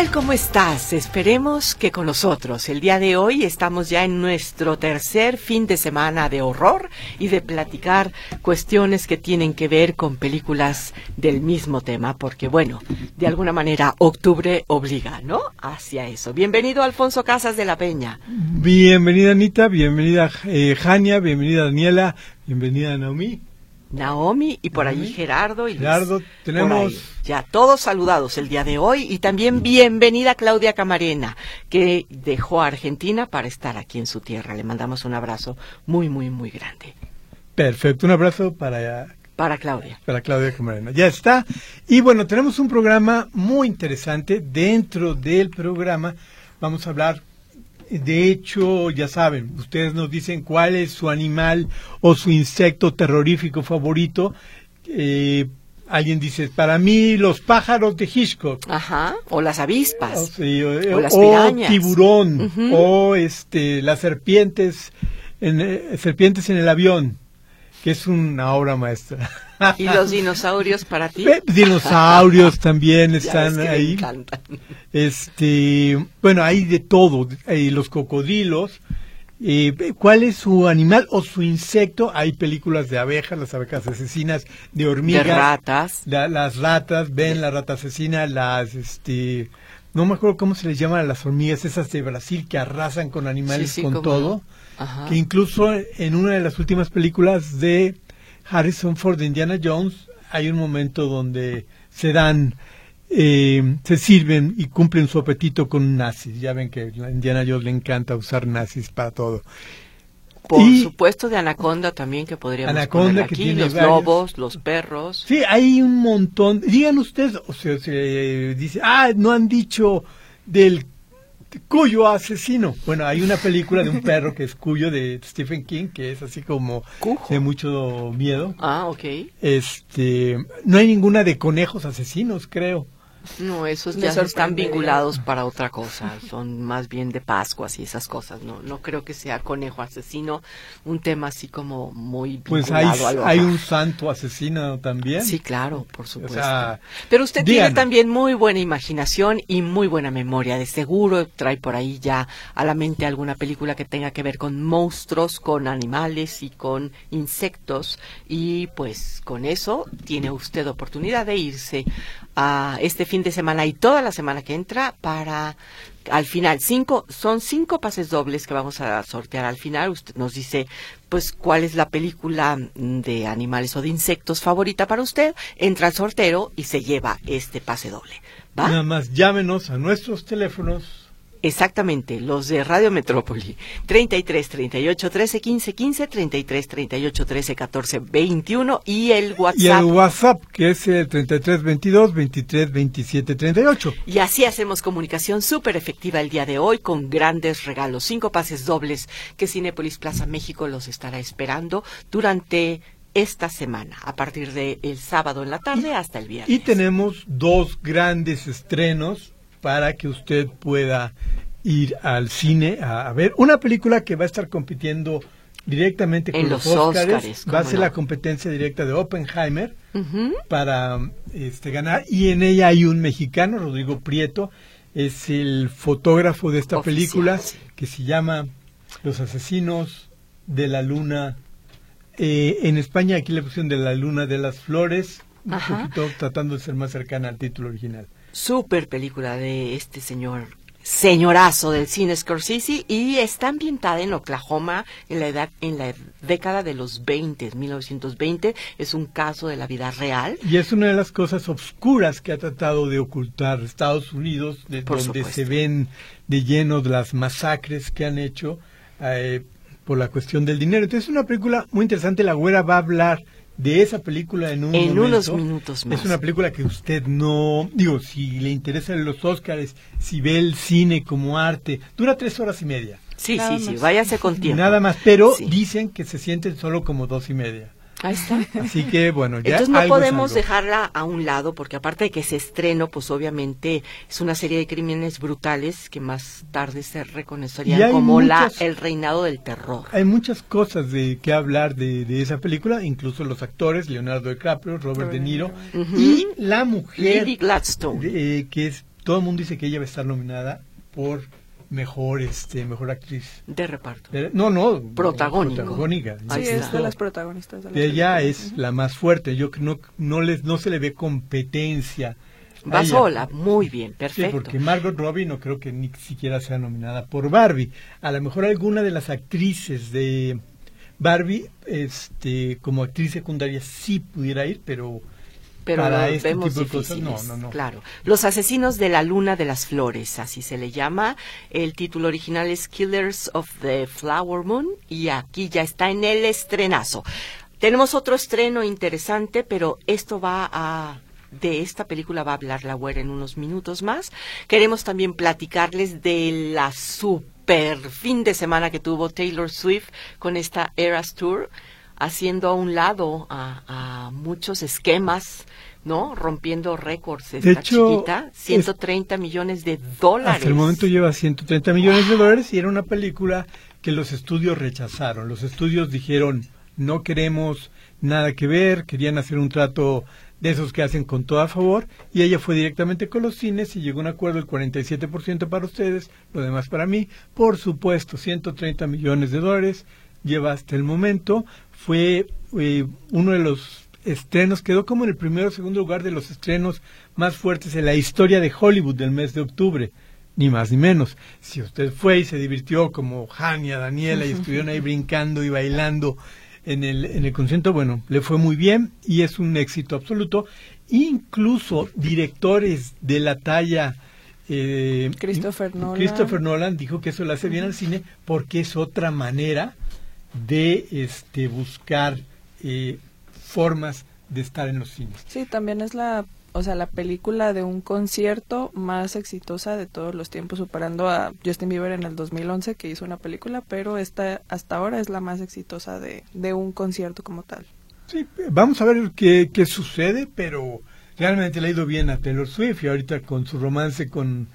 Tal? ¿Cómo estás? Esperemos que con nosotros. El día de hoy estamos ya en nuestro tercer fin de semana de horror y de platicar cuestiones que tienen que ver con películas del mismo tema, porque bueno, de alguna manera octubre obliga, ¿no? Hacia eso. Bienvenido Alfonso Casas de la Peña. Bienvenida Anita, bienvenida eh, Jania, bienvenida Daniela, bienvenida Naomi. Naomi y por allí Gerardo y Gerardo, Luis. tenemos ya todos saludados el día de hoy y también bienvenida Claudia Camarena que dejó a Argentina para estar aquí en su tierra. Le mandamos un abrazo muy muy muy grande. Perfecto, un abrazo para para Claudia. Para Claudia Camarena. Ya está. Y bueno, tenemos un programa muy interesante. Dentro del programa vamos a hablar de hecho, ya saben, ustedes nos dicen cuál es su animal o su insecto terrorífico favorito. Eh, alguien dice, para mí los pájaros de Hitchcock. Ajá, o las avispas. O, o las o tiburón. O este, las serpientes en, eh, serpientes en el avión, que es una obra maestra. ¿Y los dinosaurios para ti? Eh, Dinosaurios también Ya están ves que me ahí. encantan. Este, bueno, hay de todo, hay los cocodrilos. Eh, ¿Cuál es su animal o su insecto? Hay películas de abejas, las abejas asesinas, de De hormigas, ratas. la- las ratas, ven la rata asesina, las, este, no me acuerdo cómo se les llama a las hormigas esas de Brasil que arrasan con animales Sí, sí, con todo. no. Ajá. Que incluso en una de las últimas películas de Harrison Ford de Indiana Jones hay un momento donde se dan, eh, se sirven y cumplen su apetito con nazis. Ya ven que a Indiana Jones le encanta usar nazis para todo. Por y- supuesto de anaconda también que podríamos Anaconda, poner que aquí, tiene los varios. lobos, los perros. Sí, hay un montón. Digan ustedes, o sea, se dice, ah, no han dicho del cuyo asesino. Bueno, hay una película de un perro que es cuyo de Stephen King, que es así como Cujo. de mucho miedo. Ah, ok. Este, no hay ninguna de conejos asesinos, creo. No, esos ya están vinculados para otra cosa, son más bien de Pascuas y esas cosas, no no creo que sea conejo asesino, un tema así como muy Pues hay, vinculado a lo hay horror. un santo asesino también. Sí, claro, por supuesto. sea, Pero usted tiene también muy buena imaginación y muy buena memoria. De seguro trae por ahí ya a la mente alguna película que tenga que ver con monstruos, con animales y con insectos. Y pues con eso tiene usted oportunidad de irse a este fin de semana y toda la semana que entra para al final cinco son cinco pases dobles que vamos a sortear al final usted nos dice pues cuál es la película mm, de animales o de insectos favorita para usted entra al sorteo y se lleva este pase doble. Nada más llámenos a nuestros teléfonos. Exactamente, los de Radio Metrópoli. 33 38 13 15 15, 33 38 13 14 21 y el Y WhatsApp. el WhatsApp, que es el 3322 23 27 38. Y así hacemos comunicación súper efectiva el día de hoy con grandes regalos, cinco pases dobles que Cinépolis Plaza México los estará esperando durante esta semana, a partir del sábado en la tarde hasta el viernes. Y tenemos dos grandes estrenos para que usted pueda ir al cine a, a ver una película que va a estar compitiendo directamente con En los los Óscares. Óscares, va a ser no. la competencia directa de Oppenheimer para este, ganar. Y en ella hay un mexicano, Rodrigo Prieto, es el fotógrafo de esta Oficial, película sí. que se llama Los asesinos de la luna. Eh, en España aquí le pusieron de la luna de las flores, un poquito tratando de ser más cercana al título original. Super película de este señor señorazo del cine Scorsese y está ambientada en Oklahoma en la edad en la década de los 20, 1920, es un caso de la vida real. Y es una de las cosas obscuras que ha tratado de ocultar Estados Unidos, de Por donde supuesto. se ven de lleno las masacres que han hecho eh, por la cuestión del dinero. Entonces es una película muy interesante. La güera va a hablar de esa película en un en momento. unos minutos más. Es una película que usted no, digo, si le interesan los Óscares, si ve el cine como arte, dura tres horas y media. Sí, Nada sí, sí, más. váyase con tiempo. Nada más, pero Sí. dicen que se sienten solo como dos y media. Ahí está. Así que bueno, ya Entonces no algo podemos dejarla a un lado porque aparte de que se estreno, pues obviamente es una serie de crímenes brutales que más tarde se reconocerían como la el reinado del terror. Hay muchas cosas de que hablar de, de esa película, incluso los actores, Leonardo DiCaprio, Robert De Niro, y la mujer, Lily Gladstone. eh, que es, todo el mundo dice que ella va a estar nominada por mejor, este, mejor actriz. de reparto. No, no, protagónica. Ahí Sí, es de las protagonistas. De la Ella película. es la más fuerte. Yo que no, no, les, no se le ve competencia. a Va ella. sola, muy bien, Sí, perfecto. porque Margot Robbie no creo que ni siquiera sea nominada por Barbie. A lo mejor alguna de las actrices de Barbie, este, como actriz secundaria sí pudiera ir, pero pero para lo este vemos difíciles, no, no, no. Claro. Los asesinos de la luna de las flores, así se le llama. El título original es Killers of the Flower Moon y aquí ya está en el estrenazo. Tenemos otro estreno interesante, pero esto va a de esta película va a hablar la güera en unos minutos más. Queremos también platicarles de la super fin de semana que tuvo Taylor Swift con esta Eras Tour haciendo a un lado a, a muchos esquemas, ¿no? Rompiendo récords esta hecho, chiquita, 130 millones de dólares. hasta el momento lleva 130 millones de dólares y era una película que los estudios rechazaron. Los estudios dijeron, no queremos nada que ver, querían hacer un trato de esos que hacen con todo a favor, y ella fue directamente con los cines y llegó a un acuerdo el 47% para ustedes, lo demás para mí. Por supuesto, 130 millones de dólares lleva hasta el momento. Fue eh, uno de los estrenos, quedó como en el primero o segundo lugar de los estrenos más fuertes en la historia de Hollywood del mes de octubre. Ni más ni menos. Si usted fue y se divirtió como Hania, Daniela y estuvieron ahí brincando y bailando en el, en el concierto, bueno, le fue muy bien y es un éxito absoluto. Incluso directores de la talla eh, Christopher Nolan. Christopher Nolan dijo que eso le hace bien al cine porque es otra manera de este buscar eh, formas de estar en los cines. Sí, también es la, o sea, la película de un concierto más exitosa de todos los tiempos, superando a Justin Bieber en el 2011 que hizo una película, pero esta hasta ahora es la más exitosa de, de un concierto como tal. Sí, vamos a ver qué, qué sucede, pero realmente le ha ido bien a Taylor Swift y ahorita con su romance con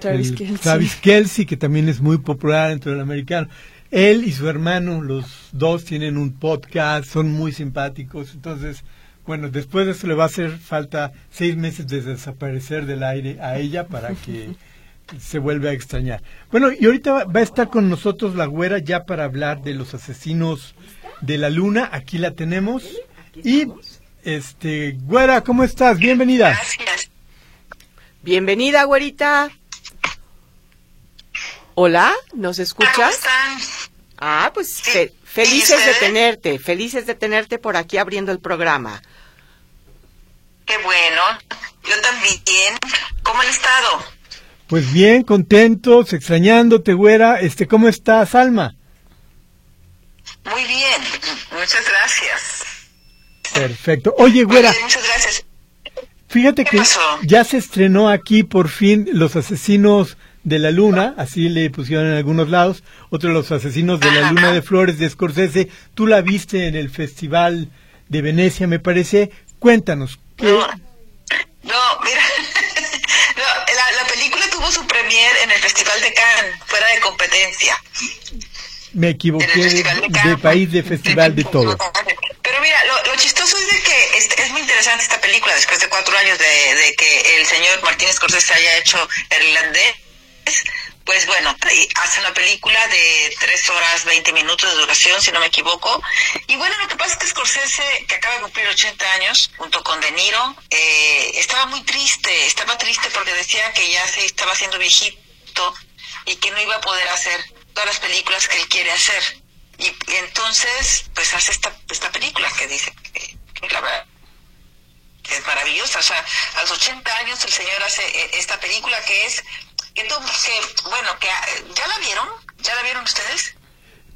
Travis el Kelce. Travis Kelce, que también es muy popular entre el americano. Él y su hermano, los dos tienen un podcast, son muy simpáticos, entonces, bueno, después de eso le va a hacer falta seis meses de desaparecer del aire a ella para que se vuelva a extrañar. Bueno, y ahorita va- va a estar con nosotros la güera ya para hablar de los asesinos de la luna. Aquí la tenemos. Y, este, güera, ¿cómo estás? Bienvenida. Gracias. Bienvenida, güerita. Hola, ¿nos ¿Cómo escuchas? están? Ah, pues Sí. fe- ¿Y felices de tenerte, felices de tenerte por aquí abriendo el programa. Qué bueno. Yo también. ¿Cómo han estado? Pues bien, contentos, extrañándote, güera. Este, ¿cómo estás, Alma? Muy bien. Muchas gracias. Perfecto. Oye, Muy güera, bien, muchas gracias. fíjate ¿Qué que pasó? ya se estrenó aquí por fin Los Asesinos de la Luna, así le pusieron en algunos lados, otro de Los Asesinos de la. Luna de Flores de Scorsese. Tú la viste en el Festival de Venecia, me parece. Cuéntanos. ¿qué- No, no mira. No, la, la película tuvo su premier en el Festival de Cannes, fuera de competencia. Me equivoqué de, de país, de festival, de todo. Pero mira, lo, lo chistoso es de que es, es muy interesante esta película después de cuatro años de, de que el señor Martínez Scorsese haya hecho El irlandés. Pues bueno, hace una película de tres horas 20 minutos de duración, si no me equivoco. Y bueno, lo que pasa es que Scorsese, que acaba de cumplir 80 años, junto con De Niro, eh, estaba muy triste, estaba triste porque decía que ya se estaba haciendo viejito y que no iba a poder hacer todas las películas que él quiere hacer. Y, entonces, pues hace esta, esta película que dice que, la verdad es maravillosa. O sea, a los 80 años el señor hace eh, esta película que es, que bueno, que ah, ¿ya la vieron? ¿Ya la vieron ustedes?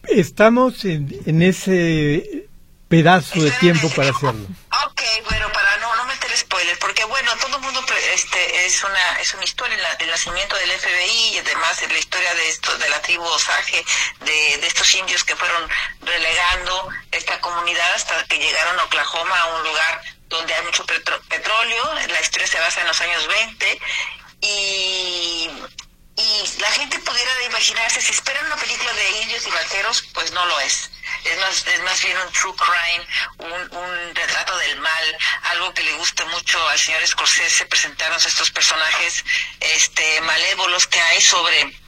Estamos en, en ese pedazo de tiempo para hacerlo. Ok, bueno, para no, no meter spoiler, porque bueno, todo el mundo este, es una es una historia, el nacimiento del FBI y además la historia de esto, de la tribu Osage, de, de estos indios que fueron relegando esta comunidad hasta que llegaron a Oklahoma, a un lugar donde hay mucho petróleo, la historia se basa en los años 20 y y la gente pudiera imaginarse, si esperan una película de indios y vaqueros, pues no lo es. Es más, es más bien un true crime, un, un retrato del mal, algo que le gusta mucho al señor Scorsese presentarnos estos personajes este malévolos que hay sobre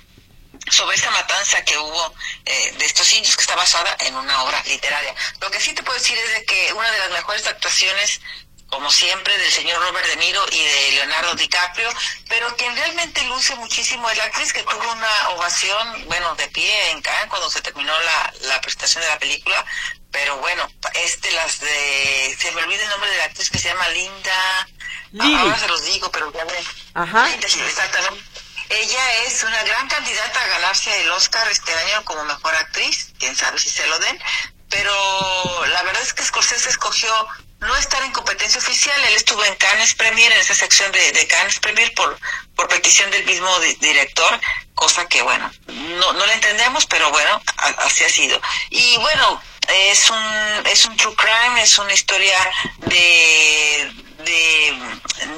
sobre esta matanza que hubo eh, de estos indios que está basada en una obra literaria. Lo que sí te puedo decir es de que una de las mejores actuaciones como siempre, del señor Robert De Niro y de Leonardo DiCaprio, pero quien realmente luce muchísimo es la actriz que tuvo una ovación, bueno, de pie en Cannes cuando se terminó la, la presentación de la película, pero bueno, este las de, se me olvida el nombre de la actriz que se llama Linda, ahora se los digo, pero ya ven. Ajá. Linda, sí, exactamente. Ella es una gran candidata a ganarse el Oscar este año como mejor actriz, quién sabe si se lo den, pero la verdad es que Scorsese escogió no estar en competencia oficial. Él estuvo en Cannes Premier, en esa sección de, Cannes Premier, por, por petición del mismo director, cosa que, bueno, no, no le entendemos, pero bueno, así ha sido. Y bueno, es un, es un true crime, es una historia de, de,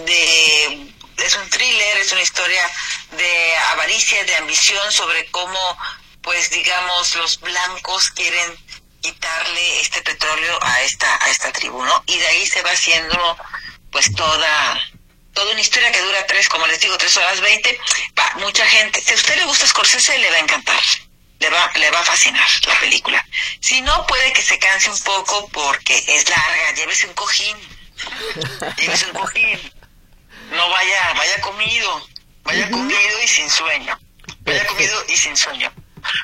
de es un thriller, es una historia de avaricia, de ambición sobre cómo, pues digamos, los blancos quieren quitarle este petróleo a esta a esta tribu, ¿no? Y de ahí se va haciendo pues toda toda una historia que dura tres, como les digo, tres horas veinte. Va, mucha gente, si a usted le gusta Scorsese, le va a encantar. Le va, le va a fascinar la película. Si no, puede que se canse un poco porque es larga. Llévese un cojín. Llévese un cojín. No vaya, vaya comido. Vaya comido y sin sueño. Vaya comido y sin sueño.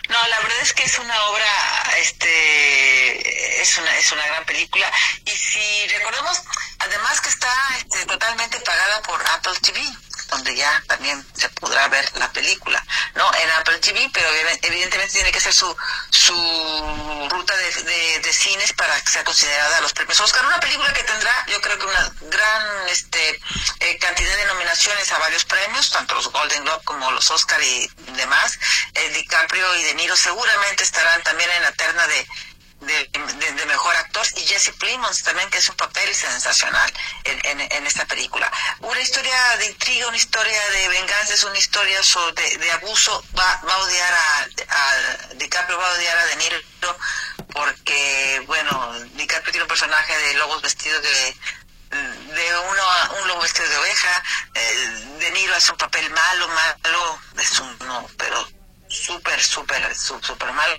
No, la verdad es que es una obra, este, es una, es una gran película. Y si recordemos, además que está este, totalmente pagada por Apple TV donde ya también se podrá ver la película, ¿no? En Apple TV, pero evidentemente tiene que ser su, su ruta de, de, cines para que sea considerada los premios Oscar. Una película que tendrá, yo creo que una gran este, eh, cantidad de nominaciones a varios premios, tanto los Golden Globe como los Oscar y demás. Eh, DiCaprio y De Niro seguramente estarán también en la terna de de, mejor actor y Jesse Plemons también que es un papel sensacional en, en, esta película. Una historia de intriga una historia de venganza es una historia sobre, de, abuso. Va, va a odiar a, a, DiCaprio va a odiar a De Niro porque bueno DiCaprio tiene un personaje de lobos vestidos de de uno un lobo vestido de oveja. Eh, De Niro hace un papel malo malo es un no pero súper súper súper malo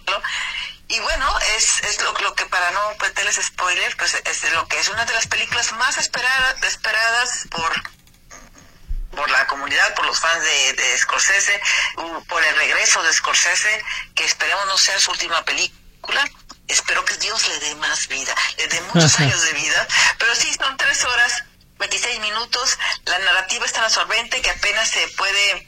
y bueno, es, es lo, lo que para no meterles spoiler, pues es lo que es una de las películas más esperadas, esperadas por por la comunidad, por los fans de, de Scorsese, por el regreso de Scorsese, que esperemos no sea su última película. Espero que Dios le dé más vida, le dé muchos años de vida. Pero sí, son tres horas, 26 minutos. La narrativa es tan absorbente que apenas se puede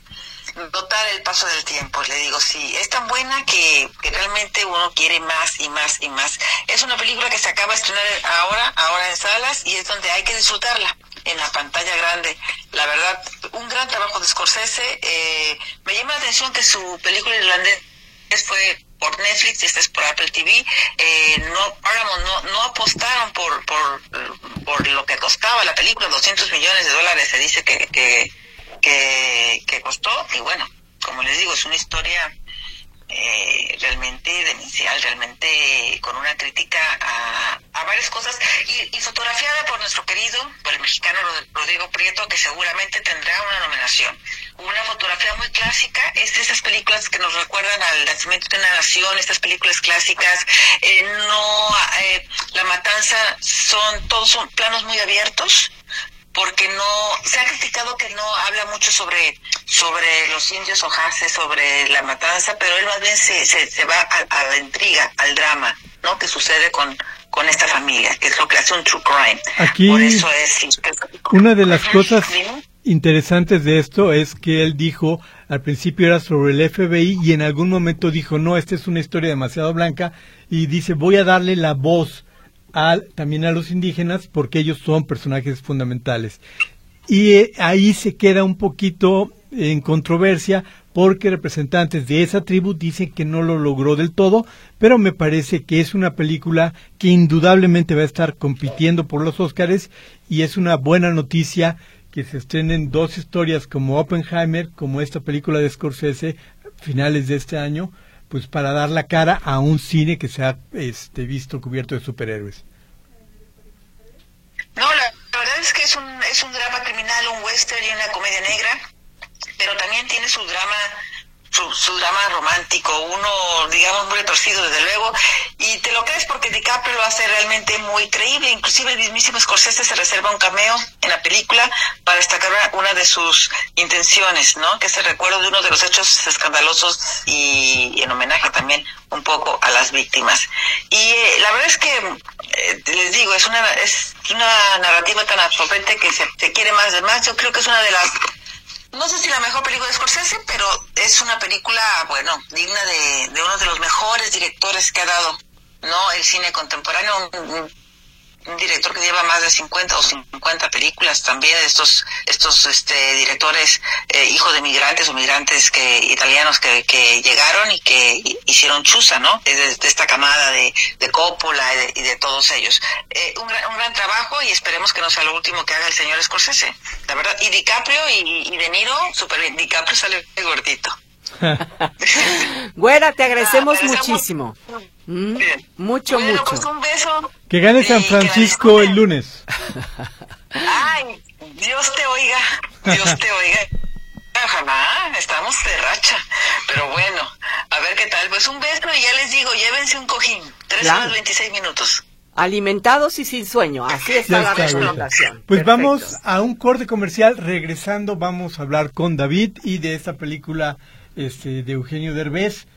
notar el paso del tiempo, le digo, sí, es tan buena que, realmente uno quiere más y más y más. Es una película que se acaba de estrenar ahora, ahora en salas, y es donde hay que disfrutarla en la pantalla grande. La verdad, un gran trabajo de Scorsese. Eh, me llama la atención que su película irlandés fue por Netflix esta es por Apple TV. Eh, no, no, no apostaron por, por, por lo que costaba la película, 200 millones de dólares se dice que, que que, que costó y bueno, como les digo, es una historia eh, realmente demencial, realmente con una crítica a, a varias cosas y, y, fotografiada por nuestro querido, por el mexicano Rodrigo Prieto, que seguramente tendrá una nominación. Una fotografía muy clásica, es de esas películas que nos recuerdan al nacimiento de una nación, estas películas clásicas, eh, no, eh, la matanza son, todos son planos muy abiertos, porque no se ha criticado que no habla mucho sobre sobre los indios ojaces, sobre la matanza, pero él más bien se, se, va a, la intriga, al drama, ¿no? Que sucede con con esta familia, que es lo que hace un true crime. Aquí, Por eso es una de las cosas interesantes de esto es que él dijo al principio era sobre el FBI y en algún momento dijo no, esta es una historia demasiado blanca y dice voy a darle la voz también a los indígenas porque ellos son personajes fundamentales. Y eh, ahí se queda un poquito en controversia porque representantes de esa tribu dicen que no lo logró del todo, pero me parece que es una película que indudablemente va a estar compitiendo por los Óscares y es una buena noticia que se estrenen dos historias como Oppenheimer, como esta película de Scorsese, finales de este año, pues para dar la cara a un cine que se ha este, visto cubierto de superhéroes. No, la, verdad es que es un, es un drama criminal, un western y una comedia negra, pero también tiene su drama su, drama romántico, uno, digamos, muy retorcido desde luego, y te lo crees porque DiCaprio lo hace realmente muy creíble, inclusive el mismísimo Scorsese se reserva un cameo en la película para destacar una de sus intenciones, ¿no? Que es el recuerdo de uno de los hechos escandalosos y, en homenaje también un poco a las víctimas. Y eh, la verdad es que, eh, les digo, es una, es una narrativa tan absorbente que se, se quiere más de más, yo creo que es una de las no sé si la mejor película de Scorsese, pero es una película, bueno, digna de, de uno de los mejores directores que ha dado, ¿no? El cine contemporáneo, un director que lleva más de 50 o 50 películas también, estos estos este, directores eh, hijos de migrantes o migrantes que italianos que, que llegaron y que hicieron chusa, ¿no? De, esta camada de, de Coppola y de, todos ellos. Eh, un, gran, un gran trabajo y esperemos que no sea lo último que haga el señor Scorsese, la verdad. Y DiCaprio y, y De Niro, súper bien. DiCaprio sale gordito. Güera, te agradecemos muchísimo. Mm, mucho, mucho. Pues un beso. Que gane San Francisco el lunes. Ay, Dios te oiga, Dios te oiga. Ojalá, estamos de racha. Pero bueno, a ver qué tal. Pues un beso y ya les digo, llévense un cojín. Tres horas veintiséis minutos. Alimentados y sin sueño, así está la recomendación. Pues vamos a un corte comercial. Regresando, vamos a hablar con David y de esta película este, de Eugenio Derbez.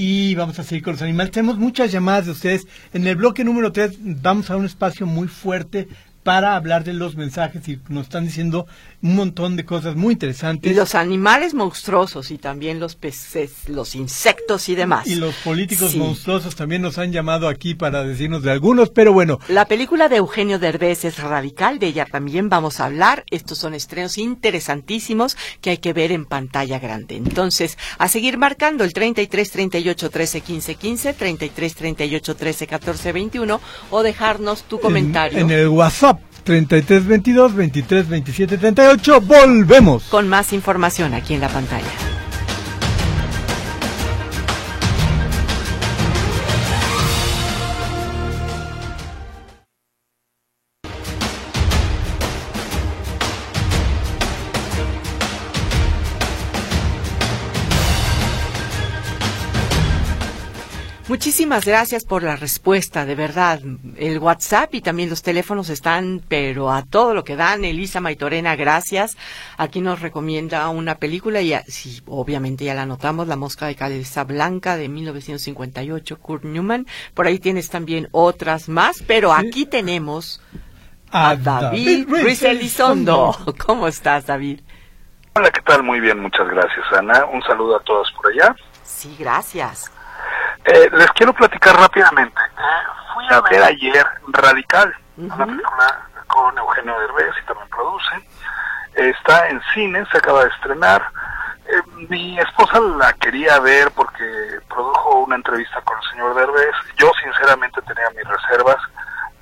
Y vamos a seguir con los animales. Tenemos muchas llamadas de ustedes. En el bloque número 3 vamos a un espacio muy fuerte para hablar de los mensajes y nos están diciendo un montón de cosas muy interesantes. Y los animales monstruosos y también los peces, los insectos y demás. Y los políticos monstruosos también nos han llamado aquí para decirnos de algunos, pero bueno. La película de Eugenio Derbez es radical, de ella también vamos a hablar. Estos son estrenos interesantísimos que hay que ver en pantalla grande. Entonces, a seguir marcando el 33 38 13 15 15, 33 38 13 14 21 o dejarnos tu comentario. en el WhatsApp 33 22 23 27 38. Volvemos. Con más información aquí en la pantalla. Muchísimas gracias por la respuesta, de verdad. El WhatsApp y también los teléfonos están, pero a todo lo que dan. Elisa Maitorena, gracias. Aquí nos recomienda una película y sí, obviamente ya la notamos, La Mosca de Cabeza Blanca de 1958, Kurt Newman. Por ahí tienes también otras más, pero aquí tenemos a, David, Ruiz Elizondo. ¿Cómo estás, David? Hola, ¿qué tal? Muy bien, muchas gracias, Ana. Un saludo a todos por allá. Sí, gracias. Eh, les quiero platicar rápidamente. fui a ver ayer Radical, una película con Eugenio Derbez y también produce. Está en cine, se acaba de estrenar. Eh, mi esposa la quería ver porque produjo una entrevista con el señor Derbez. Yo sinceramente tenía mis reservas.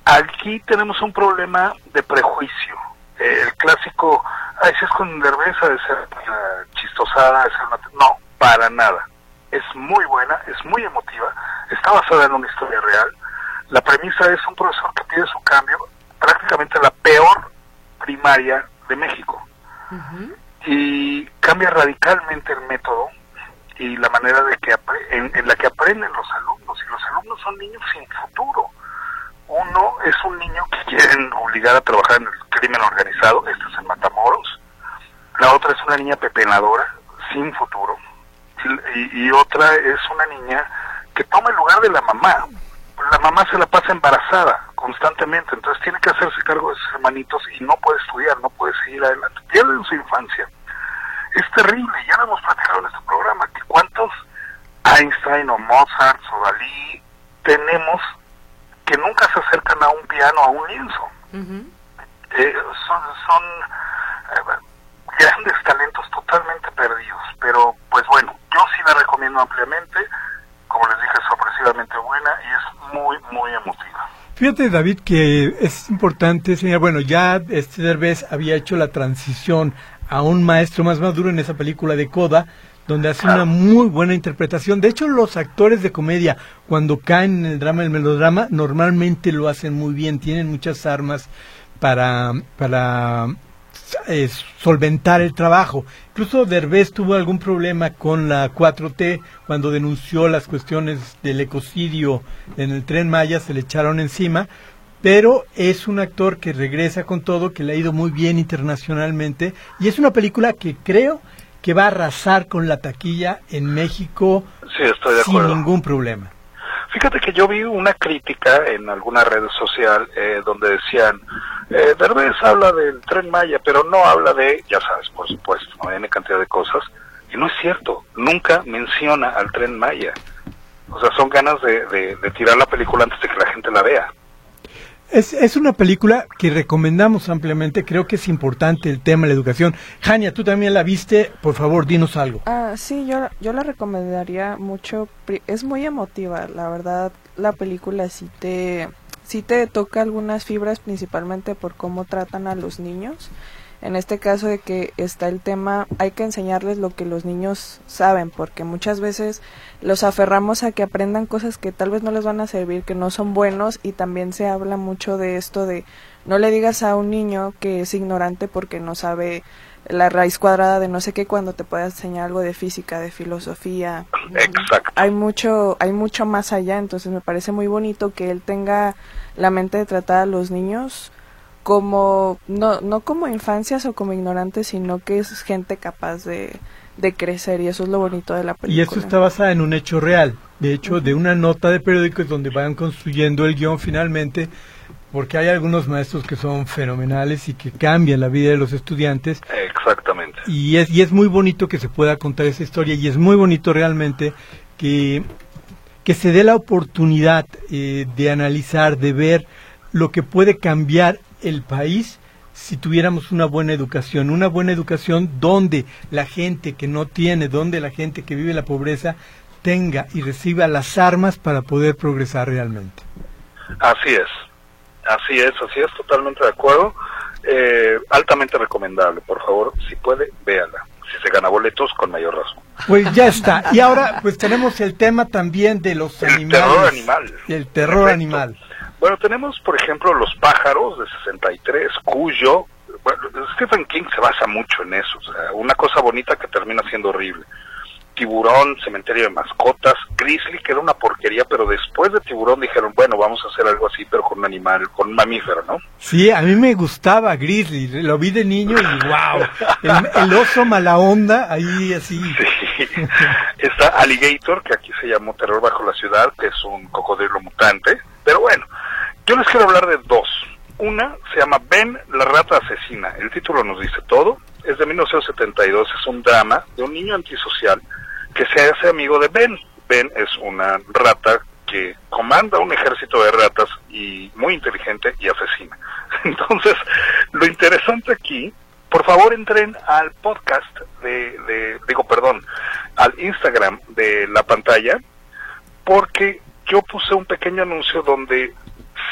Aquí tenemos un problema de prejuicio. el clásico, ay, si es con Derbez, ha de ser chistosada, de ser una... No, para nada es muy buena, es muy emotiva, está basada en una historia real. La premisa es un profesor que pide su cambio, prácticamente la peor primaria de México. Y cambia radicalmente el método y la manera de que en, la que aprenden los alumnos. Y los alumnos son niños sin futuro. Uno es un niño que quieren obligar a trabajar en el crimen organizado, esto es en Matamoros. La otra es una niña pepenadora, sin futuro y, otra es una niña que toma el lugar de la mamá. La mamá se la pasa embarazada constantemente, entonces tiene que hacerse cargo de sus hermanitos y no puede estudiar, no puede seguir adelante. Pierden su infancia. Es terrible, ya lo hemos platicado en este programa, que cuántos Einstein o Mozart o Dalí tenemos que nunca se acercan a un piano, a un lienzo. Eh, son son eh, grandes talentos totalmente perdidos, pero pues bueno, yo sí la recomiendo ampliamente, como les dije, es sorpresivamente buena y es muy, muy emotiva. Fíjate, David, que es importante señor. Bueno, ya este Derbez había hecho la transición a un maestro más maduro en esa película de Coda, donde hace una muy buena interpretación. De hecho, los actores de comedia, cuando caen en el drama, el melodrama, normalmente lo hacen muy bien, tienen muchas armas para, eh, solventar el trabajo. Incluso Derbez tuvo algún problema con la 4T cuando denunció las cuestiones del ecocidio en el tren Maya, se le echaron encima, pero es un actor que regresa con todo, que le ha ido muy bien internacionalmente y es una película que creo que va a arrasar con la taquilla en México sin ningún problema. Fíjate que yo vi una crítica en alguna red social eh, donde decían, eh, Derbez habla del tren Maya, pero no habla de, ya sabes, por supuesto, ¿no? hay una cantidad de cosas, y no es cierto, nunca menciona al tren Maya. O sea, son ganas de, de tirar la película antes de que la gente la vea. Es, es una película que recomendamos ampliamente, creo que es importante el tema de la educación. Jania, tú también la viste, por favor, dinos algo. Ah, sí, yo, yo la recomendaría mucho, es muy emotiva, la verdad, la película sí te, sí te toca algunas fibras, principalmente por cómo tratan a los niños en este caso de que está el tema, hay que enseñarles lo que los niños saben, porque muchas veces los aferramos a que aprendan cosas que tal vez no les van a servir, que no son buenos, y también se habla mucho de esto de no le digas a un niño que es ignorante porque no sabe la raíz cuadrada de no sé qué cuando te pueda enseñar algo de física, de filosofía. Exacto. Hay mucho, hay mucho más allá, entonces me parece muy bonito que él tenga la mente de tratar a los niños como no, no como infancias o como ignorantes, sino que es gente capaz de, de crecer y eso es lo bonito de la película. Y eso está basada en un hecho real, de hecho, de una nota de periódicos donde van construyendo el guion finalmente, porque hay algunos maestros que son fenomenales y que cambian la vida de los estudiantes. Exactamente. Y es, y es muy bonito que se pueda contar esa historia y es muy bonito realmente que, que se dé la oportunidad eh, de analizar, de ver lo que puede cambiar el país si tuviéramos una buena educación, una buena educación donde la gente que no tiene, donde la gente que vive la pobreza tenga y reciba las armas para poder progresar realmente. Así es, así es, así es, totalmente de acuerdo. Eh, altamente recomendable, por favor, si puede, véala. Si se gana boletos, con mayor razón. Pues ya está. Y ahora, pues tenemos el tema también de los el animales. Terror animal. El terror animal. Bueno, tenemos, por ejemplo, Los pájaros de 63, Cuyo. Bueno, Stephen King se basa mucho en eso. O sea, una cosa bonita que termina siendo horrible. Tiburón, Cementerio de Mascotas, Grizzly, que era una porquería, pero después de Tiburón dijeron, bueno, vamos a hacer algo así, pero con un animal, con un mamífero, ¿no? Sí, a mí me gustaba Grizzly, lo vi de niño y wow, el, el oso mala onda, ahí así. Sí. Está Alligator, que aquí se llamó Terror bajo la ciudad, que es un cocodrilo mutante, pero bueno, yo les quiero hablar de dos. Una se llama Ben, la rata asesina. El título nos dice todo. Es de 1972, es un drama de un niño antisocial que se hace amigo de Ben. Ben es una rata que comanda un ejército de ratas y muy inteligente y asesina. Entonces, lo interesante aquí, por favor entren al podcast de, de digo, perdón, al Instagram de la pantalla, porque yo puse un pequeño anuncio donde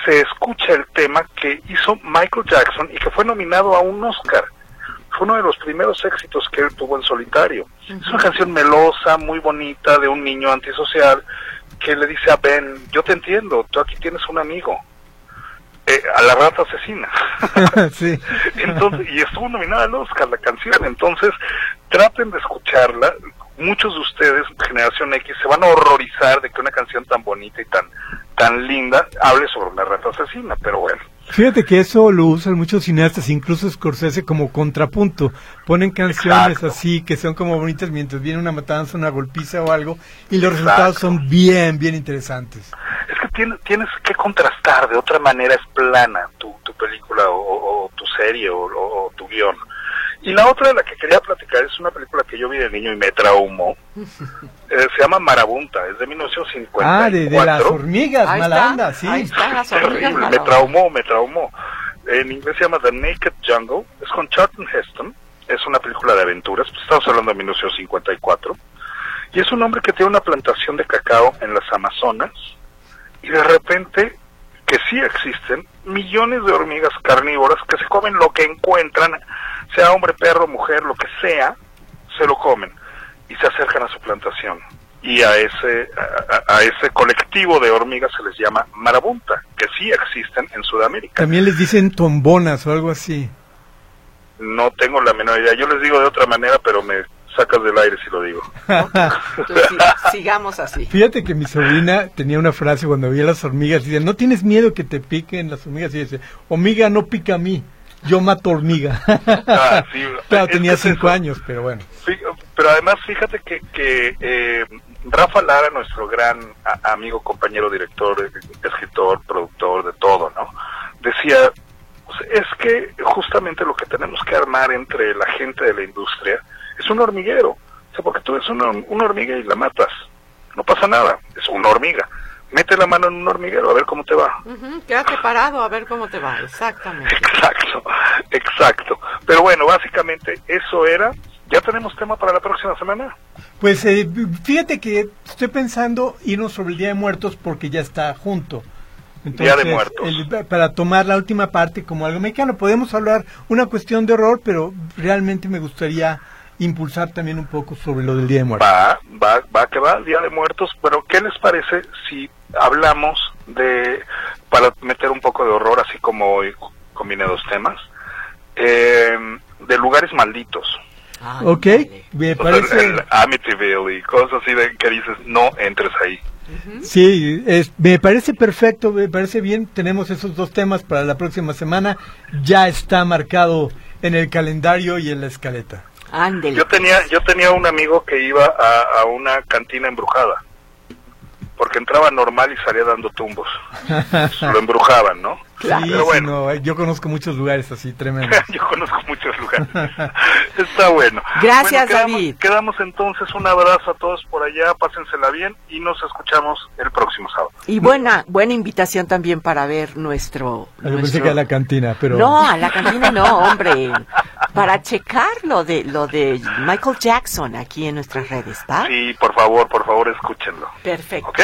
se escucha el tema que hizo Michael Jackson y que fue nominado a un Oscar. Fue uno de los primeros éxitos que él tuvo en solitario. Es una canción melosa, muy bonita, de un niño antisocial que le dice a Ben, yo te entiendo, tú aquí tienes un amigo. Eh, a la rata asesina. sí. entonces, y estuvo nominada al Oscar la canción. Entonces, traten de escucharla. Muchos de ustedes, generación X, se van a horrorizar de que una canción tan bonita y tan tan linda hable sobre una rata asesina, pero bueno. Fíjate que eso lo usan muchos cineastas, incluso Scorsese como contrapunto. Ponen canciones Exacto. así que son como bonitas mientras viene una matanza, una golpiza o algo, y los resultados son bien, bien interesantes. Es que tienes, tienes que contrastar, de otra manera es plana tu, tu película o, o- o tu serie o tu guion. Y la otra de la que quería platicar es una película que yo vi de niño y me traumó. Eh, se llama Marabunta, es de 1954. Ah, de, de las hormigas, Ahí mala está, onda, sí. ahí está, las hormigas Terrible, me traumó, me traumó. En inglés se llama The Naked Jungle, es con Charlton Heston, es una película de aventuras, pues estamos hablando de 1954, y es un hombre que tiene una plantación de cacao en las Amazonas, y de repente, que sí existen, millones de hormigas carnívoras que se comen lo que encuentran, sea hombre, perro, mujer, lo que sea, se lo comen, y se acercan a su plantación. Y a ese, a, ese colectivo de hormigas se les llama marabunta, que sí existen en Sudamérica. También les dicen tombonas o algo así. No tengo la menor idea. Yo les digo de otra manera, pero me sacas del aire si lo digo. Entonces, sí, sigamos así. Fíjate que mi sobrina tenía una frase cuando veía las hormigas, dice, no tienes miedo que te piquen las hormigas, y dice, hormiga no pica a mí, yo mato hormiga. Ah, sí. claro, tenía cinco eso. años, pero bueno. Sí, pero además fíjate que, que eh, Rafa Lara, nuestro gran amigo, compañero, director, escritor, productor, de todo, ¿no? Decía, pues, es que justamente lo que tenemos que armar entre la gente de la industria es un hormiguero. O sea, porque tú ves una, una hormiga y la matas. No pasa nada, es una hormiga. Mete la mano en un hormiguero a ver cómo te va. Ujú, Quédate parado a ver cómo te va. Exactamente. Exacto, exacto. Pero bueno, básicamente eso era. Ya tenemos tema para la próxima semana. Pues eh, fíjate que estoy pensando irnos sobre el Día de Muertos porque ya está junto. Día de Muertos. el- para tomar la última parte como algo mexicano, podemos hablar una cuestión de horror, pero realmente me gustaría impulsar también un poco sobre lo del Día de Muertos. Va, va, va que va, Día de Muertos. Pero ¿qué les parece si hablamos de, para meter un poco de horror, así como hoy combiné dos temas, eh, de lugares malditos? Ándale. Ok, me O sea, parece... el Amityville y cosas así de que dices, no entres ahí. Sí, es, me parece perfecto, me parece bien. Tenemos esos dos temas para la próxima semana. Ya está marcado en el calendario y en la escaleta. Ándele. Yo tenía, yo tenía un amigo que iba a, a una cantina embrujada, porque entraba normal y salía dando tumbos. Lo embrujaban, ¿no? Claro. Sí, Pero bueno. no, yo conozco muchos lugares así tremendos. Yo conozco muchos lugares. Está bueno. Gracias, Bueno, quedamos, David. Quedamos entonces un abrazo a todos por allá, pásensela bien y nos escuchamos el próximo sábado. Y buena, buena invitación también para ver nuestro... Yo pensé nuestro- que a la cantina, pero... No, a la cantina no, hombre. Para checar lo de, lo de Michael Jackson aquí en nuestras redes, ¿va? Sí, por favor, por favor, escúchenlo. Perfecto. ¿Ok?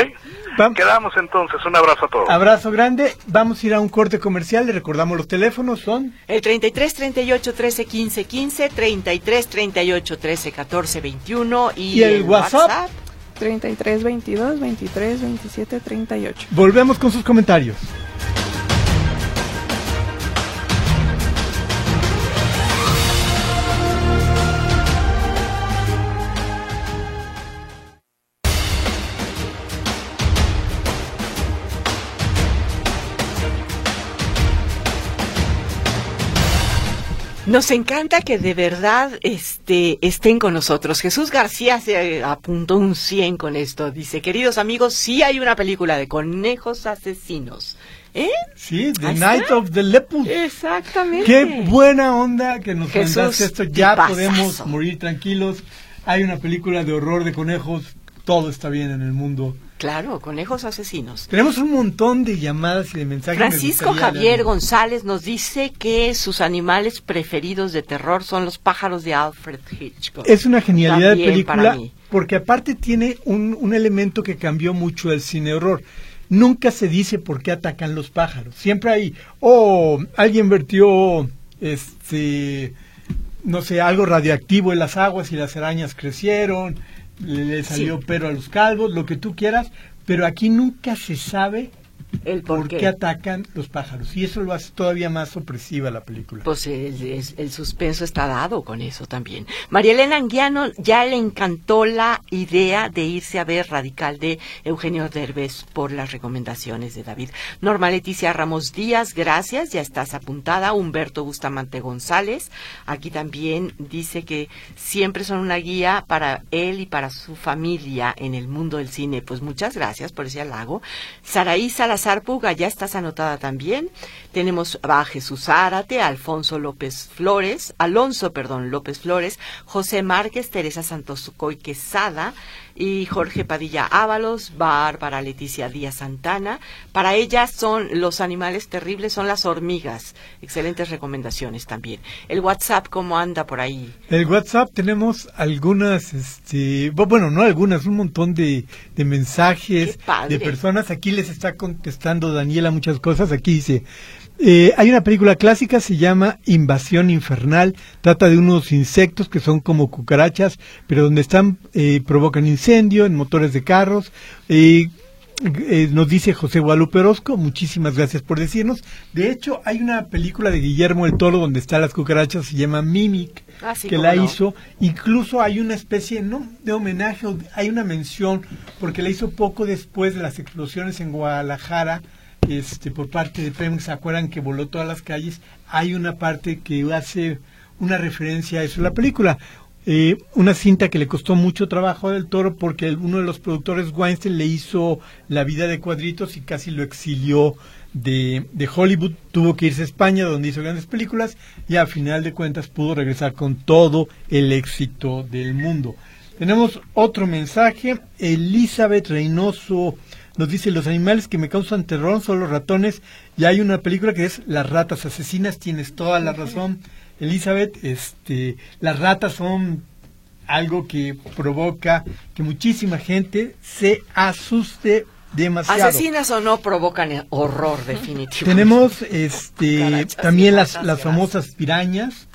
Quedamos entonces. Un abrazo a todos. Abrazo grande. Vamos a ir a un corte comercial. Le recordamos los teléfonos. Son El 33 38 13 15 15, 33 38 13 14 21 y, ¿Y el WhatsApp? 33 22 23 27 38. Volvemos con sus comentarios. Nos encanta que de verdad este, estén con nosotros. Jesús García se eh, apuntó un 100 con esto. Dice, queridos amigos, sí hay una película de conejos asesinos. ¿Eh? Sí, The Night está. of the Lepus. Exactamente. Qué buena onda que nos Jesús, mandaste esto. Ya podemos morir tranquilos. Hay una película de horror de conejos. Todo está bien en el mundo. Claro, conejos asesinos. Tenemos un montón de llamadas y de mensajes. me Francisco Javier. González nos dice que sus animales preferidos de terror son los pájaros de Alfred Hitchcock. Es una genialidad de También película porque aparte tiene un, un elemento que cambió mucho el cine horror. Nunca se dice por qué atacan los pájaros. Siempre hay, oh, alguien vertió, este, no sé, algo radioactivo en las aguas y las arañas crecieron, le, salió Sí. pero a los calvos, lo que tú quieras, pero aquí nunca se sabe El por, por qué. qué atacan los pájaros. Y eso lo hace todavía más opresiva la película. Pues el, el- el suspenso está dado con eso también. María Elena Anguiano ya le encantó la idea de irse a ver Radical de Eugenio Derbez por las recomendaciones de David. Norma Leticia Ramos Díaz, gracias, ya estás apuntada. Humberto Bustamante González, aquí también dice que siempre son una guía para él y para su familia en el mundo del cine. Pues muchas gracias por ese halago. Saraí Salazar Puga, ya estás anotada también. Tenemos a Jesús Árate, Alfonso López Flores, Alonso, perdón, López Flores, José Márquez, Teresa Santos Coy Quesada, y Jorge Padilla Ábalos, Bárbara Leticia Díaz Santana. Para ellas son los animales terribles, son las hormigas. Excelentes recomendaciones también. El WhatsApp, ¿cómo anda por ahí? El WhatsApp tenemos algunas, este, bueno, no algunas, un montón de, de mensajes de personas. Aquí les está contestando Daniela muchas cosas. Aquí dice, eh, hay una película clásica, se llama Invasión Infernal, trata de unos insectos que son como cucarachas, pero donde están eh, provocan incendio en motores de carros. Eh, nos dice José Guadalupe Orozco, muchísimas gracias por decirnos. De hecho, hay una película de Guillermo el Toro donde están las cucarachas, se llama Mimic, ah, que la hizo. Incluso hay una especie, no de homenaje, hay una mención, porque la hizo poco después de las explosiones en Guadalajara este, por parte de Pemex, ¿se acuerdan que voló todas las calles? Hay una parte que hace una referencia a eso. La película, eh, una cinta que le costó mucho trabajo del toro porque uno de los productores, Weinstein, le hizo La vida de cuadritos y casi lo exilió de, de, Hollywood. Tuvo que irse a España, donde hizo grandes películas, y a final de cuentas pudo regresar con todo el éxito del mundo. Tenemos otro mensaje. Elizabeth Reynoso nos dice, los animales que me causan terror son los ratones. Y hay una película que es Las ratas asesinas, tienes toda la razón. Elizabeth, este, las ratas son algo que provoca que muchísima gente se asuste demasiado. Asesinas o no provocan horror definitivamente. Tenemos este también las, las famosas pirañas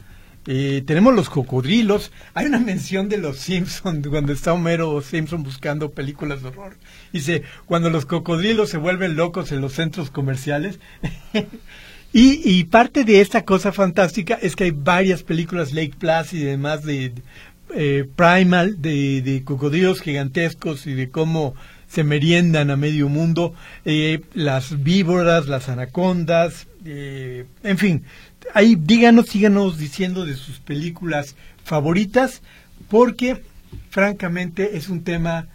eh, tenemos los cocodrilos. Hay una mención de los Simpsons cuando está Homero Simpson buscando películas de horror. Dice, cuando los cocodrilos se vuelven locos en los centros comerciales. y, parte de esta cosa fantástica es que hay varias películas, Lake Placid y demás, de, eh, Primal, de, de, cocodrilos gigantescos y de cómo se meriendan a medio mundo. Eh, las víboras, las anacondas, en fin ahí díganos, síganos diciendo de sus películas favoritas, porque francamente es un tema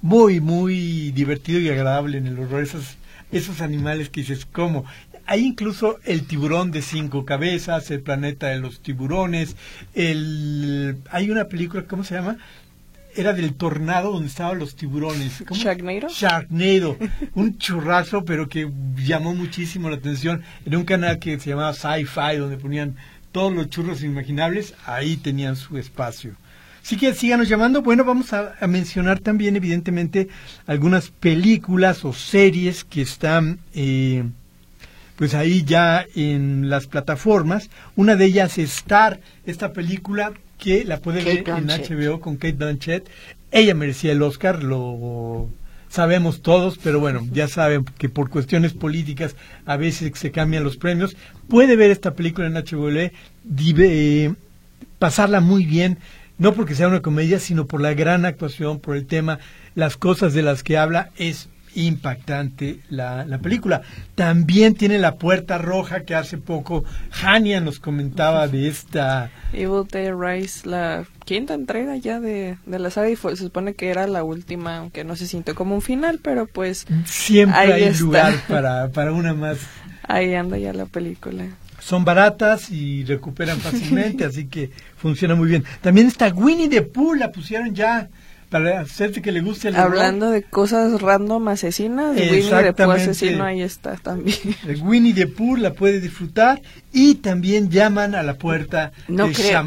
muy, muy divertido y agradable en el horror. Esos, esos animales que dices, ¿cómo? Hay incluso el tiburón de cinco cabezas, el planeta de los tiburones, el... hay una película, ¿cómo se llama? Era del tornado donde estaban los tiburones. Sharknado. Sharknado. un churrazo, pero que llamó muchísimo la atención. En un canal que se llamaba Sci-Fi, donde ponían todos los churros imaginables, ahí tenían su espacio. Así que síganos llamando. Bueno, vamos a, mencionar también, evidentemente, algunas películas o series que están, eh, pues ahí ya en las plataformas. Una de ellas es Star, esta película que la puede ver en HBO con Kate Blanchett. Ella merecía el Oscar, lo sabemos todos, pero bueno, ya saben que por cuestiones políticas a veces se cambian los premios. Puede ver esta película en HBO, eh, pasarla muy bien, no porque sea una comedia, sino por la gran actuación, por el tema, las cosas de las que habla, es impactante la, la, película. También tiene la puerta roja que hace poco Hania nos comentaba de esta... Evil Day Rise, la quinta entrega ya de, de la saga y se supone que era la última, aunque no se sintió como un final, pero pues... Siempre hay lugar para, para una más. Ahí anda ya la película son baratas y recuperan fácilmente, así que funciona muy bien. También está Winnie the Pooh, la pusieron ya para hacerte que le guste el Hablando de cosas random asesinas, Winnie the Pooh asesino ahí está también. Winnie the Pooh la puede disfrutar y también llaman a la puerta no de creo,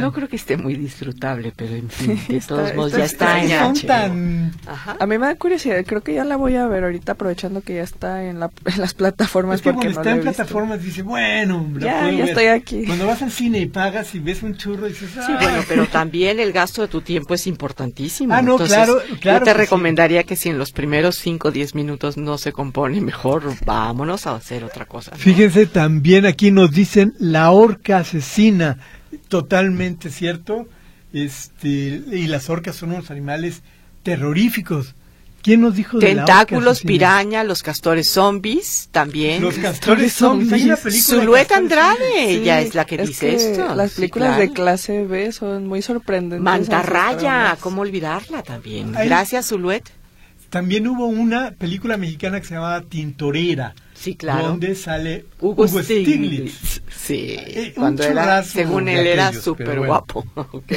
No creo que esté muy disfrutable, pero en fin, de todos modos ya está, en tan... A mí me da curiosidad, creo que ya la voy a ver ahorita aprovechando que ya está en, la, en las plataformas. Es que cuando está en plataformas dice, bueno, ya, ya estoy aquí. Cuando vas al cine y pagas y ves un churro y dices, Sí, bueno, pero también el gasto de tu tiempo es importantísimo. Ah, no, claro, claro. Yo te recomendaría que si en los primeros 5 o 10 minutos no se compone mejor, vámonos a hacer otra cosa. Fíjense, también aquí nos dicen la orca asesina, totalmente cierto. Este, y las orcas son unos animales terroríficos. ¿Quién nos dijo de Tentáculos, piraña, los castores zombies, también. Los castores zombies. Zuluet Andrade, ella es la que dice esto. Las películas de clase B son muy sorprendentes. Mantarraya, ¿cómo olvidarla también? Gracias, Zuluet también hubo una película mexicana que se llamaba Tintorera. Sí, claro. Donde sale Hugo, Stiglitz. Sí, Eh, un cuando era, según él, era súper bueno. guapo. Ok.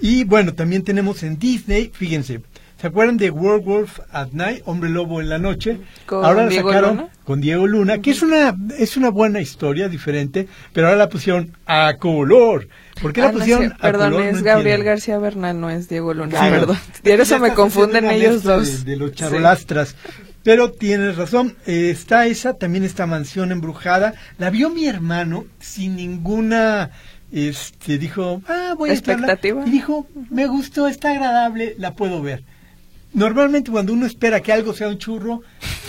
Y bueno, también tenemos en Disney, fíjense, ¿se acuerdan de Werewolf at Night, Hombre Lobo en la noche? Con ahora la sacaron Luna. con Diego Luna, que es una es una buena historia diferente, pero ahora la pusieron a color. ¿Por qué Ah, la no es pusieron a Perdón, color? es No Gabriel entiendo. García Bernal, no es Diego Luna. Sí. Perdón. Y ahora Ya se me confunden ellos dos. De, de los Sí. charolastras. Pero tienes razón, eh, está esa, también esta mansión embrujada. La vio mi hermano sin ninguna, este, dijo, ah, voy a estarla". Expectativa. Y dijo, me gustó, está agradable, la puedo ver. Normalmente cuando uno espera que algo sea un churro,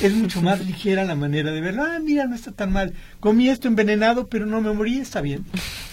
es mucho más ligera la manera de verlo. Ah, mira, no está tan mal. Comí esto envenenado, pero no me morí, está bien.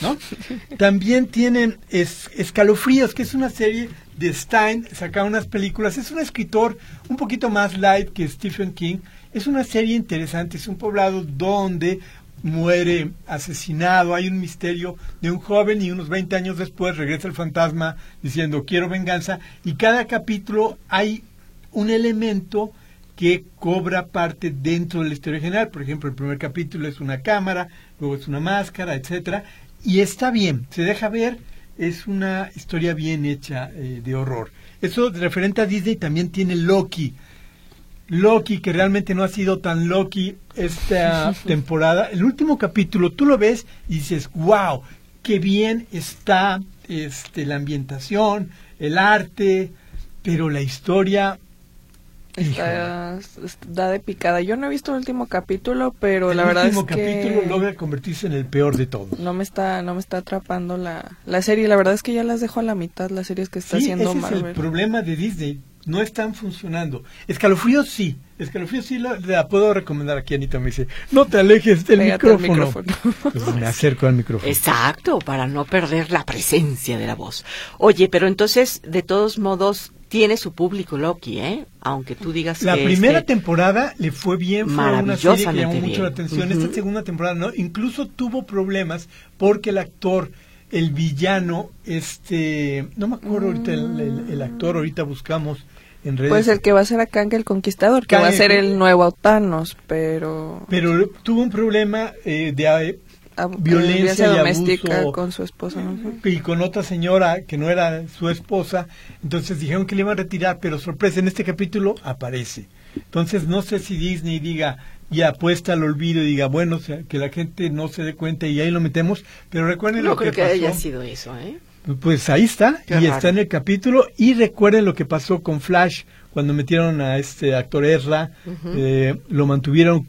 ¿no? También tienen es- Escalofríos, que es una serie de Stein, saca unas películas. Es un escritor un poquito más light que Stephen King. Es una serie interesante, es un poblado donde muere asesinado, hay un misterio de un joven y unos 20 años después regresa el fantasma diciendo quiero venganza y cada capítulo hay un elemento que cobra parte dentro de la historia general. Por ejemplo, el primer capítulo es una cámara, luego es una máscara, etcétera, y está bien, se deja ver, es una historia bien hecha eh, de horror. Eso referente a Disney también tiene Loki. Loki, que realmente no ha sido tan Loki esta temporada. El último capítulo, tú lo ves y dices, wow, qué bien está este, la ambientación, el arte, pero la historia... Está, está de picada. Yo no he visto el último capítulo, pero el la verdad es último capítulo que logra convertirse en el peor de todos. no me está no me está atrapando la, la serie. La verdad es que ya las dejo a la mitad las series que está Sí, haciendo ese es Marvel. el problema de Disney. No están funcionando. Escalofríos sí. Escalofríos sí la, la puedo recomendar aquí. Anita me dice, no te alejes del Pégate micrófono. micrófono. Entonces me acerco al micrófono. Exacto, para no perder la presencia de la voz. Oye, pero entonces, de todos modos, tiene su público Loki, ¿eh? Aunque tú digas La que primera este- temporada le fue bien, fue una serie que llamó mucho la atención. Esta segunda temporada no, incluso tuvo problemas porque el actor, el villano, este, no me acuerdo ahorita el, el- el actor, ahorita buscamos en redes. Pues el que va a ser a Kang el Conquistador, que Kang va a ser el nuevo Thanos, pero Pero tuvo un problema eh, de eh, ab- violencia y doméstica abuso. con su esposa. ¿no? y con otra señora que no era su esposa, entonces dijeron que le iban a retirar, pero sorpresa, en este capítulo aparece. Entonces no sé si Disney diga y apuesta al olvido y diga, bueno, o sea, que la gente no se dé cuenta y ahí lo metemos, pero recuerden No lo creo que que pasó. haya sido eso, ¿eh? Pues ahí está, Qué y raro. está en el capítulo, y recuerden lo que pasó con Flash, cuando metieron a este actor Ezra, eh, lo mantuvieron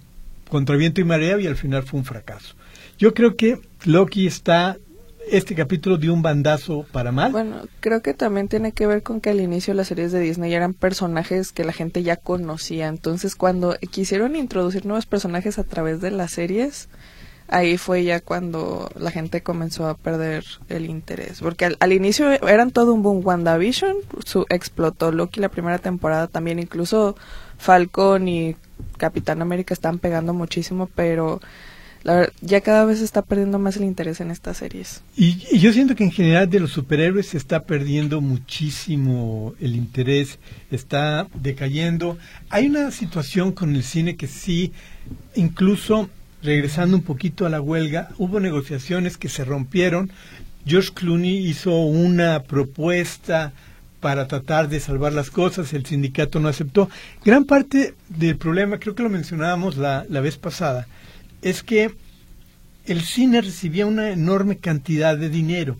contra viento y marea y al final fue un fracaso. Yo creo que Loki está, este capítulo dio un bandazo para mal. Bueno, creo que también tiene que ver con que al inicio las series de Disney eran personajes que la gente ya conocía. Entonces, cuando quisieron introducir nuevos personajes a través de las series, ahí fue ya cuando la gente comenzó a perder el interés. Porque al, inicio eran todo un boom. WandaVision su, explotó. Loki la primera temporada también. Incluso Falcon y Capitán América están pegando muchísimo, pero la ver- ya cada vez se está perdiendo más el interés en estas series. Y, y yo siento que en general de los superhéroes se está perdiendo muchísimo el interés, está decayendo. Hay una situación con el cine que sí, incluso regresando un poquito a la huelga, hubo negociaciones que se rompieron. George Clooney hizo una propuesta para tratar de salvar las cosas, el sindicato no aceptó. Gran parte del problema, creo que lo mencionábamos la, la vez pasada, es que el cine recibía una enorme cantidad de dinero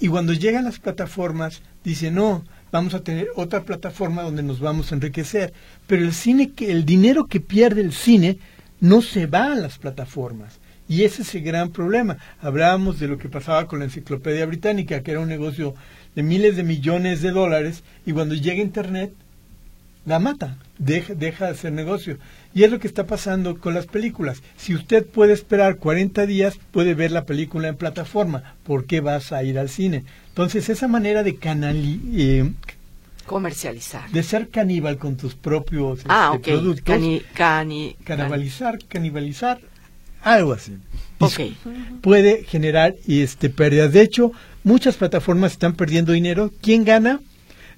y cuando llegan las plataformas dice no vamos a tener otra plataforma donde nos vamos a enriquecer pero el cine que el dinero que pierde el cine no se va a las plataformas y ese es el gran problema hablábamos de lo que pasaba con la enciclopedia británica que era un negocio de miles de millones de dólares y cuando llega internet la mata, deja, deja de hacer negocio. Y es lo que está pasando con las películas. Si usted puede esperar 40 días, puede ver la película en plataforma. ¿Por qué vas a ir al cine? Entonces, esa manera de canali eh, Comercializar. de ser caníbal con tus propios ah, este, ok. productos, Cani, cani, canibalizar, canibalizar, algo así. Ok. Puede generar este, pérdidas. De hecho, muchas plataformas están perdiendo dinero. ¿Quién gana?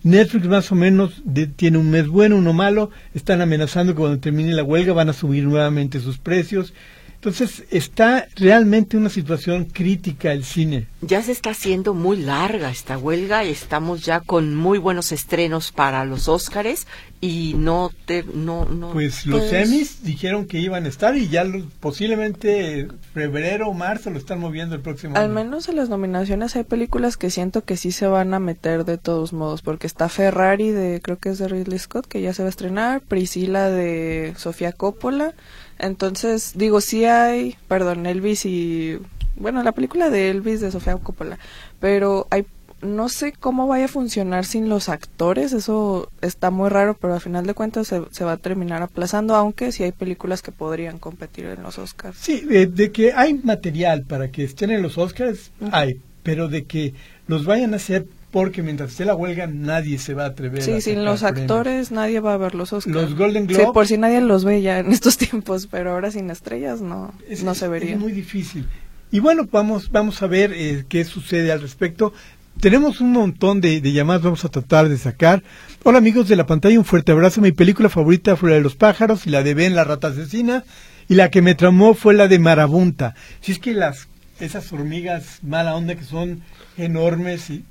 Netflix más o menos tiene un mes bueno, uno malo, están amenazando que cuando termine la huelga van a subir nuevamente sus precios. Entonces está realmente una situación crítica el cine. Ya se está haciendo muy larga esta huelga, estamos ya con muy buenos estrenos para los Óscares y no te, no no pues los pues Emmys dijeron que iban a estar y ya posiblemente febrero o marzo lo están moviendo el próximo al menos en las nominaciones hay películas que siento que sí se van a meter de todos modos porque está Ferrari de creo que es de Ridley Scott que ya se va a estrenar Priscila de Sofía Coppola entonces, digo, sí hay, perdón, Elvis y, bueno, la película de Elvis de Sofía Coppola, pero hay, no sé cómo vaya a funcionar sin los actores, eso está muy raro, pero al final de cuentas se, va a terminar aplazando, aunque sí hay películas que podrían competir en los Oscars. Sí, de, que hay material para que estén en los Oscars, hay, pero de que los vayan a hacer porque mientras esté la huelga nadie se va a atrever sí, sin los actores nadie va a ver los Oscars. Los Golden Globes. Sí, por si nadie los ve ya en estos tiempos, pero ahora sin estrellas no, no se vería. Es muy difícil. Y bueno, vamos, vamos a ver eh, qué sucede al respecto. Tenemos un montón de, de, llamadas, vamos a tratar de sacar. Hola amigos de la pantalla, un fuerte abrazo. Mi película favorita fue la de los pájaros y la de Ben, la rata asesina. Y la que me tramó fue la de Marabunta. Si es que las esas hormigas mala onda que son enormes y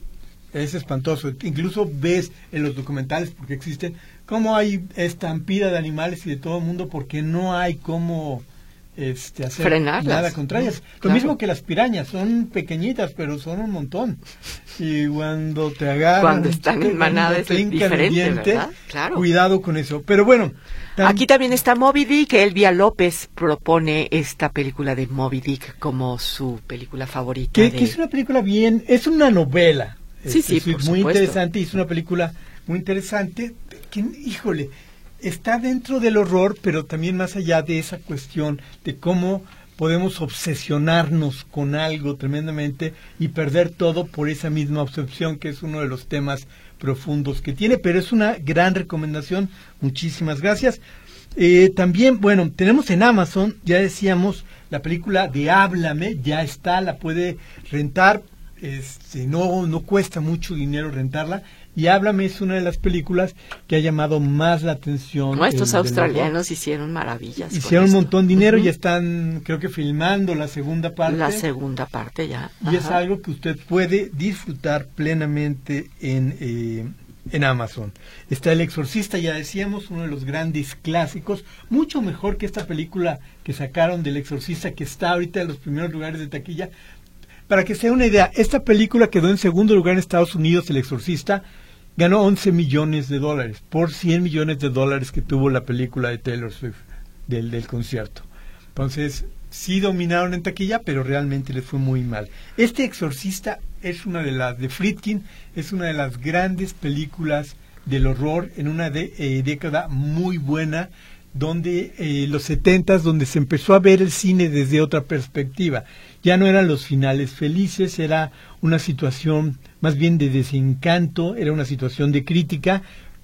es espantoso. Incluso ves en los documentales, porque existen, cómo hay estampida de animales y de todo el mundo porque no hay cómo este, hacer nada contra ellas. Lo mismo que las pirañas, son pequeñitas, pero son un montón. Y cuando te agarran, cuando están en manada es diferente, Cuidado con eso. Pero bueno, Aquí también está Moby Dick. Elvia López propone esta película de Moby Dick como su película favorita. Que, que es una película bien, es una novela. Sí, sí, es muy interesante y es una película muy interesante que, híjole, está dentro del horror, pero también más allá de esa cuestión de cómo podemos obsesionarnos con algo tremendamente y perder todo por esa misma obsesión, que es uno de los temas profundos que tiene, pero es una gran recomendación. Muchísimas gracias. Eh, también, bueno, tenemos en Amazon, ya decíamos, la película de Háblame, ya está, la puede rentar este, no, no cuesta mucho dinero rentarla. Y Háblame es una de las películas que ha llamado más la atención. Nuestros australianos hicieron maravillas. Hicieron un montón de dinero y están, creo que, filmando la segunda parte. La segunda parte ya. Y es algo que usted puede disfrutar plenamente en, eh, en Amazon. Está El Exorcista, ya decíamos, uno de los grandes clásicos, mucho mejor que esta película que sacaron del Exorcista, que está ahorita en los primeros lugares de taquilla, para que sea una idea, esta película quedó en segundo lugar en Estados Unidos, El Exorcista, ganó 11 millones de dólares por 100 millones de dólares que tuvo la película de Taylor Swift del, del concierto. Entonces, sí dominaron en taquilla, pero realmente les fue muy mal. Este Exorcista es una de las de Friedkin, es una de las grandes películas del horror en una eh, década muy buena donde eh, los setentas donde se empezó a ver el cine desde otra perspectiva ya no eran los finales felices, era una situación más bien de desencanto, era una situación de crítica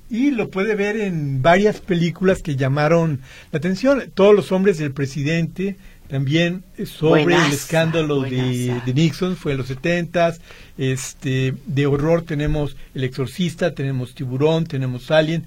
y lo puede ver en varias películas que llamaron la atención. Todos los hombres del presidente, también sobre el escándalo de, Nixon, fue en los setentas, este, de horror tenemos El Exorcista, tenemos Tiburón, tenemos Alien,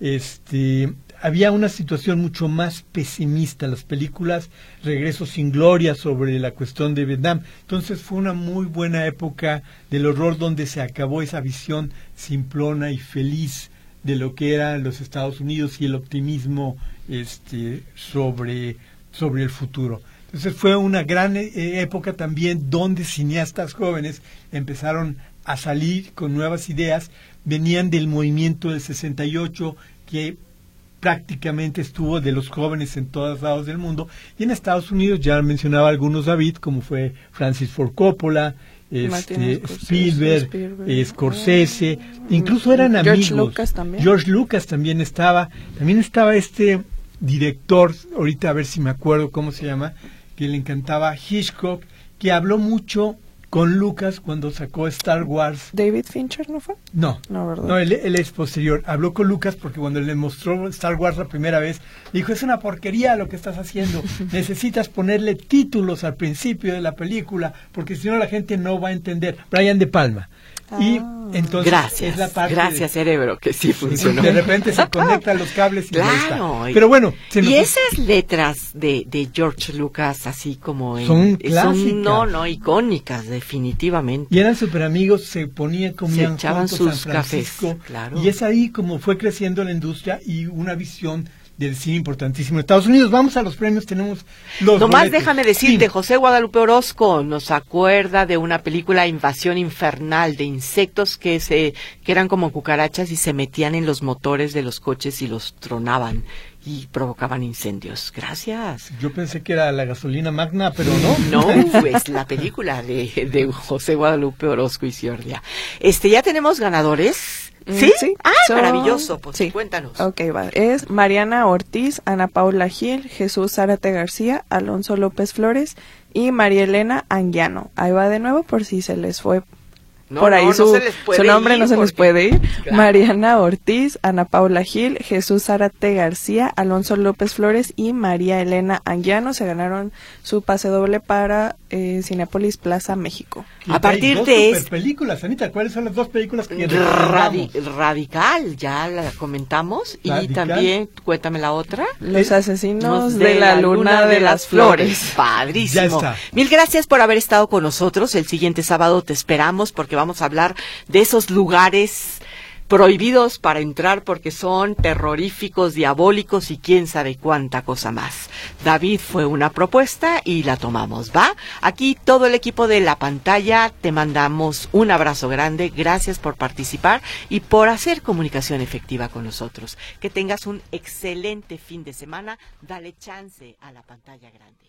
este, había una situación mucho más pesimista. Las películas Regreso sin Gloria sobre la cuestión de Vietnam. Entonces fue una muy buena época del horror donde se acabó esa visión simplona y feliz de lo que eran los Estados Unidos y el optimismo este, sobre, sobre el futuro. Entonces fue una gran eh, época también donde cineastas jóvenes empezaron a salir con nuevas ideas, venían del movimiento del 68 que prácticamente estuvo de los jóvenes en todos lados del mundo. Y en Estados Unidos ya mencionaba algunos David, como fue Francis Ford Coppola, este, Spielberg, Scorsese, incluso eran amigos. George Lucas también. George Lucas también estaba. También estaba este director, ahorita a ver si me acuerdo cómo se llama, que le encantaba Hitchcock, que habló mucho con Lucas cuando sacó Star Wars. ¿David Fincher no fue? No, no, ¿verdad? no él, es posterior. Habló con Lucas porque cuando le mostró Star Wars la primera vez, dijo, es una porquería lo que estás haciendo. Necesitas ponerle títulos al principio de la película porque si no la gente no va a entender. Brian De Palma. Y Ah. entonces Gracias, es la parte gracias de, cerebro, que sí funcionó. de repente se conectan los cables y ya Claro. está. Pero bueno, se nos- y esas letras de, de George Lucas, así como en- Son son clásicas. no, no, icónicas, definitivamente. y eran super amigos, se ponían, comían echaban juntos sus San Francisco, cafés, claro. Y es ahí como fue creciendo la industria y una visión del cine importantísimo Estados Unidos. Vamos a los premios, tenemos los Nomás boletos. déjame decirte, Sí. José Guadalupe Orozco nos acuerda de una película Invasión Infernal de insectos que se que eran como cucarachas y se metían en los motores de los coches y los tronaban y provocaban incendios. Gracias. Yo pensé que era la gasolina magna, pero no. No, pues la película de, de José Guadalupe Orozco y Ciordia. Este, ya tenemos ganadores. ¿Sí? sí. Ah, maravilloso. Pues sí. cuéntanos. Ok, va. Es Mariana Ortiz, Ana Paula Gil, Jesús Zárate García, Alonso López Flores y María Elena Anguiano. Ahí va de nuevo por si se les fue No, por ahí no, su, se les puede su nombre ir no se les puede ir. Claro. Mariana Ortiz, Ana Paula Gil, Jesús Zárate García, Alonso López Flores y María Elena Anguiano se ganaron su pase doble para eh, Cinépolis Plaza México. Y A partir dos de es- películas, Anita, ¿cuáles son las dos películas que Radi- radical, ya la comentamos. Y también, cuéntame la otra. Los Eh, asesinos de, la, luna, de las flores. Padrísimo. Ya está. Mil gracias por haber estado con nosotros. El siguiente sábado te esperamos porque vamos a hablar de esos lugares prohibidos para entrar porque son terroríficos, diabólicos y quién sabe cuánta cosa más. David fue una propuesta y la tomamos, ¿va? Aquí todo el equipo de la pantalla te mandamos un abrazo grande. Gracias por participar y por hacer comunicación efectiva con nosotros. Que tengas un excelente fin de semana. Dale chance a la pantalla grande.